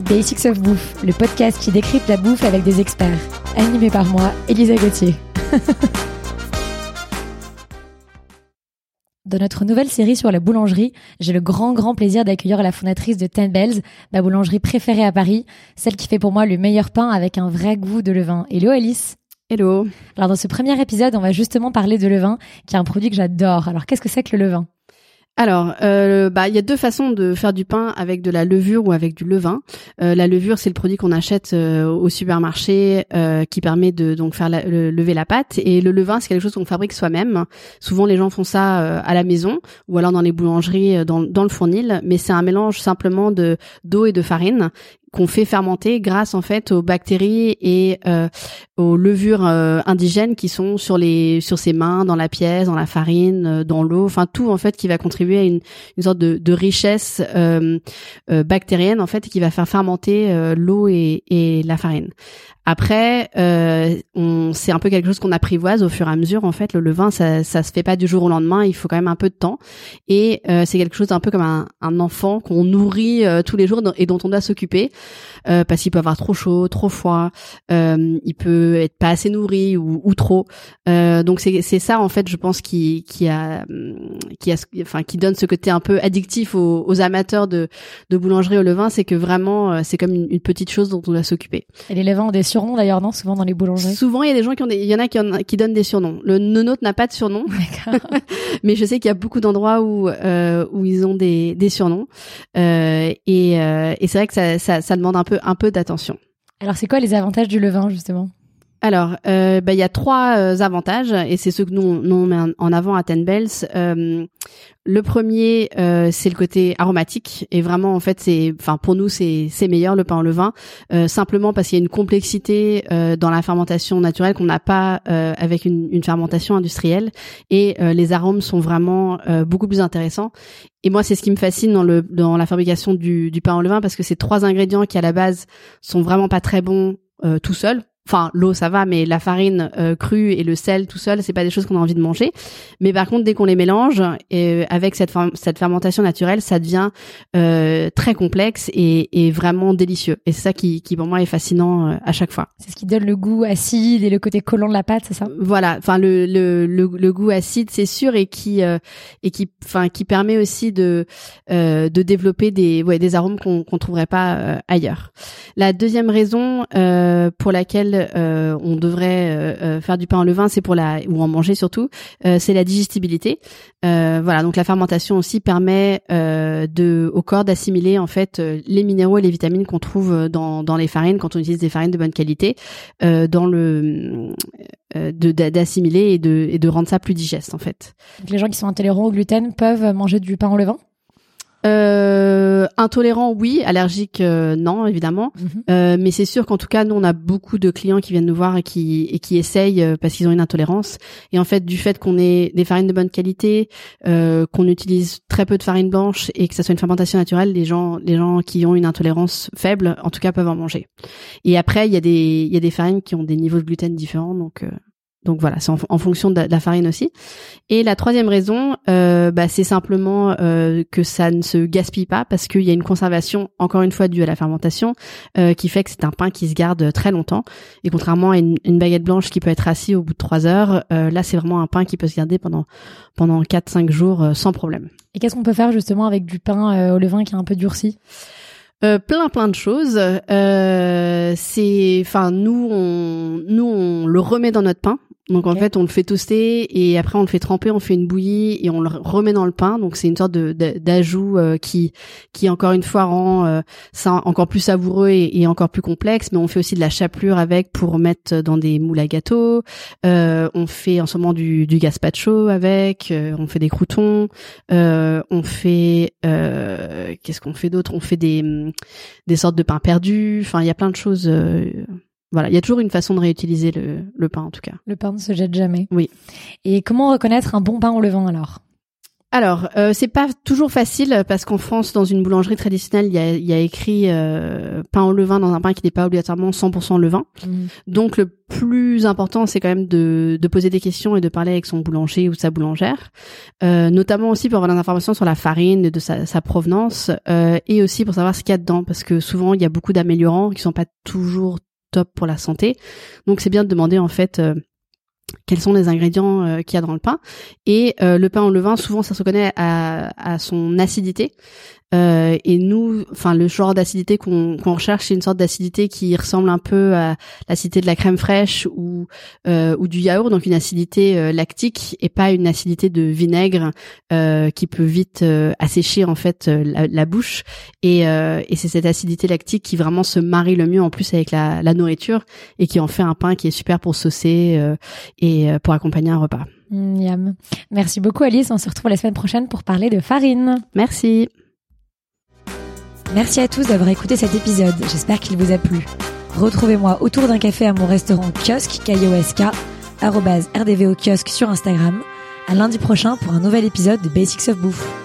Basics of Bouffe, le podcast qui décrypte la bouffe avec des experts. Animé par moi, Elisa Gauthier. Dans notre nouvelle série sur la boulangerie, j'ai le grand grand plaisir d'accueillir la fondatrice de Ten Bells, ma boulangerie préférée à Paris, celle qui fait pour moi le meilleur pain avec un vrai goût de levain. Hello Alice Hello Alors dans ce premier épisode, on va justement parler de levain, qui est un produit que j'adore. Alors qu'est-ce que c'est que le levain? Alors, euh, bah, il y a deux façons de faire du pain avec de la levure ou avec du levain. Euh, la levure, c'est le produit qu'on achète euh, au supermarché qui permet de donc faire lever la pâte. Et le levain, c'est quelque chose qu'on fabrique soi-même. Souvent, les gens font ça à la maison ou alors dans les boulangeries, dans, dans le fournil. Mais c'est un mélange simplement de d'eau et de farine qu'on fait fermenter grâce en fait aux bactéries et euh, aux levures euh, indigènes qui sont sur les sur ses mains, dans la pièce, dans la farine, euh, dans l'eau, enfin tout en fait qui va contribuer à une, une sorte de, de richesse bactérienne en fait qui va faire fermenter l'eau et, et la farine. Après, euh, on c'est un peu quelque chose qu'on apprivoise au fur et à mesure. En fait, le levain, ça, ça se fait pas du jour au lendemain. Il faut quand même un peu de temps. Et euh, c'est quelque chose un peu comme un, un enfant qu'on nourrit euh, tous les jours et dont on doit s'occuper euh, parce qu'il peut avoir trop chaud, trop froid. Euh, il peut être pas assez nourri ou, ou trop. donc c'est c'est ça en fait, je pense qui qui a qui a enfin qui donne ce côté un peu addictif aux, aux amateurs de de boulangerie au levain, c'est que vraiment c'est comme une, petite chose dont on doit s'occuper. Et les levains ont des surnoms d'ailleurs, non Souvent dans les boulangeries? Souvent, il y a des gens qui ont des, il y en a qui, qui donnent des surnoms. Le nôtre n'a pas de surnom, mais je sais qu'il y a beaucoup d'endroits où euh, où ils ont des, des surnoms. Euh, et, euh, et c'est vrai que ça, ça, ça demande un peu un peu d'attention. Alors, c'est quoi les avantages du levain justement? Alors, euh, bah, il y a trois euh, avantages et c'est ceux que nous, nous met en avant à Ten Bells. Euh, le premier, c'est le côté aromatique et vraiment en fait c'est, enfin pour nous c'est meilleur le pain au levain simplement parce qu'il y a une complexité dans la fermentation naturelle qu'on n'a pas avec une, fermentation industrielle et les arômes sont vraiment beaucoup plus intéressants. Et moi c'est ce qui me fascine dans la fabrication du, pain au levain parce que ces trois ingrédients qui à la base sont vraiment pas très bons tout seuls Enfin, l'eau ça va, mais la farine euh, crue et le sel tout seul, c'est pas des choses qu'on a envie de manger. Mais par contre, dès qu'on les mélange et euh, avec cette, cette fermentation naturelle, ça devient euh, très complexe et, et, vraiment délicieux. Et c'est ça qui, qui pour moi est fascinant à chaque fois. C'est ce qui donne le goût acide et le côté collant de la pâte, c'est ça? Voilà. Enfin, le, le, le, goût acide, c'est sûr, et qui et qui, enfin, qui permet aussi de de développer des ouais des arômes qu'on qu'on trouverait pas ailleurs. La deuxième raison pour laquelle euh, on devrait euh, euh, faire du pain en levain, c'est pour la ou en manger surtout, c'est la digestibilité. voilà, donc la fermentation aussi permet de au corps d'assimiler en fait les minéraux et les vitamines qu'on trouve dans, dans les farines quand on utilise des farines de bonne qualité, dans le d'assimiler et de et de rendre ça plus digeste en fait. Donc les gens qui sont intolérants au gluten peuvent manger du pain en levain? Euh, intolérant, oui. Allergique, euh, non, évidemment. Mhm. euh, mais c'est sûr qu'en tout cas, nous, on a beaucoup de clients qui viennent nous voir et qui et qui essayent euh, parce qu'ils ont une intolérance. Et en fait, du fait qu'on ait des farines de bonne qualité, euh, qu'on utilise très peu de farine blanche et que ça soit une fermentation naturelle, les gens, les gens qui ont une intolérance faible, en tout cas, peuvent en manger. Et après, il y a des il y a des farines qui ont des niveaux de gluten différents, donc donc voilà, c'est en, fonction de la, farine aussi. Et la troisième raison, euh, bah, c'est simplement euh, que ça ne se gaspille pas parce qu'il y a une conservation, encore une fois due à la fermentation, euh, qui fait que c'est un pain qui se garde très longtemps. Et contrairement à une, baguette blanche qui peut être assise au bout de trois heures, là c'est vraiment un pain qui peut se garder pendant pendant quatre cinq jours sans problème. Et qu'est-ce qu'on peut faire justement avec du pain au levain qui est un peu durci? Euh, plein plein de choses. Euh, c'est, enfin nous on nous on le remet dans notre pain. Donc en fait, on le fait toaster et après on le fait tremper, on fait une bouillie et on le remet dans le pain. Donc c'est une sorte de d'ajout euh, qui qui encore une fois rend euh, ça encore plus savoureux et, encore plus complexe. Mais on fait aussi de la chapelure avec pour mettre dans des moules à gâteau. Euh, on fait en ce moment du, du gazpacho avec. on fait des croutons. on fait qu'est-ce qu'on fait d'autre? On fait des des sortes de pain perdus. Enfin, il y a plein de choses voilà, il y a toujours une façon de réutiliser le, le pain en tout cas. Le pain ne se jette jamais. Oui. Et comment reconnaître un bon pain au levain alors? Alors, euh, c'est pas toujours facile parce qu'en France, dans une boulangerie traditionnelle, il y a, y a écrit euh, pain au levain dans un pain qui n'est pas obligatoirement 100% levain. Mhm. Donc, le plus important, c'est quand même de, de poser des questions et de parler avec son boulanger ou sa boulangère, euh, notamment aussi pour avoir des informations sur la farine, de sa, sa provenance, euh, et aussi pour savoir ce qu'il y a dedans, parce que souvent, il y a beaucoup d'améliorants qui sont pas toujours top pour la santé. Donc, c'est bien de demander en fait. Quels sont les ingrédients euh, qu'il y a dans le pain. Et euh, le pain au levain souvent ça se reconnaît à, à son acidité. Euh, et nous enfin le genre d'acidité qu'on qu'on recherche c'est une sorte d'acidité qui ressemble un peu à l'acidité de la crème fraîche ou euh, ou du yaourt donc une acidité euh, lactique et pas une acidité de vinaigre euh, qui peut vite assécher en fait la, bouche. Et, et c'est cette acidité lactique qui vraiment se marie le mieux en plus avec la, la nourriture et qui en fait un pain qui est super pour saucer et euh, pour accompagner un repas. Mm. Merci beaucoup Alice, on se retrouve la semaine prochaine pour parler de farine. Merci. Merci à tous d'avoir écouté cet épisode, j'espère qu'il vous a plu. Retrouvez-moi autour d'un café à mon restaurant kiosque, K-I-O-S-K, arrobase RDV au kiosque sur Instagram, à lundi prochain pour un nouvel épisode de Basics of Bouffe.